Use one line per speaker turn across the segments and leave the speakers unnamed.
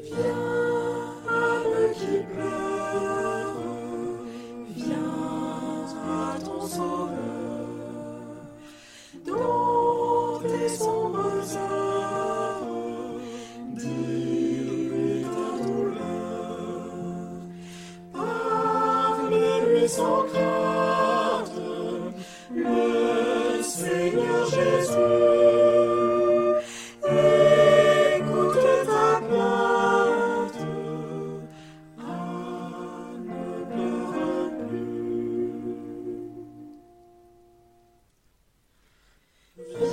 Viens le qui pleure, viens toi ton sauveur, dans tes sombres âmes, dis-lui ta douleur, parle-lui sans cœur. Yeah.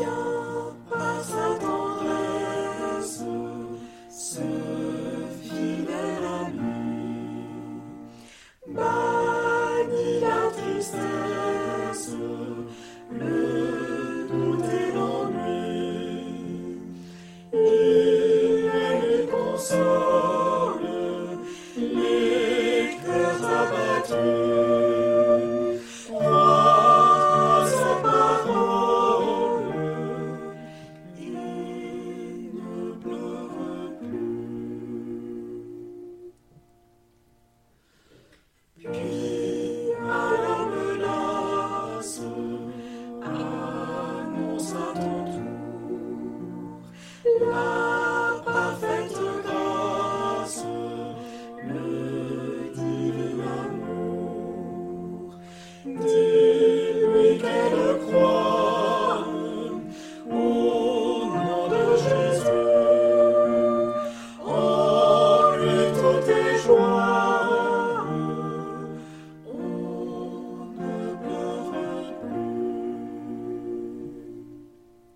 Love.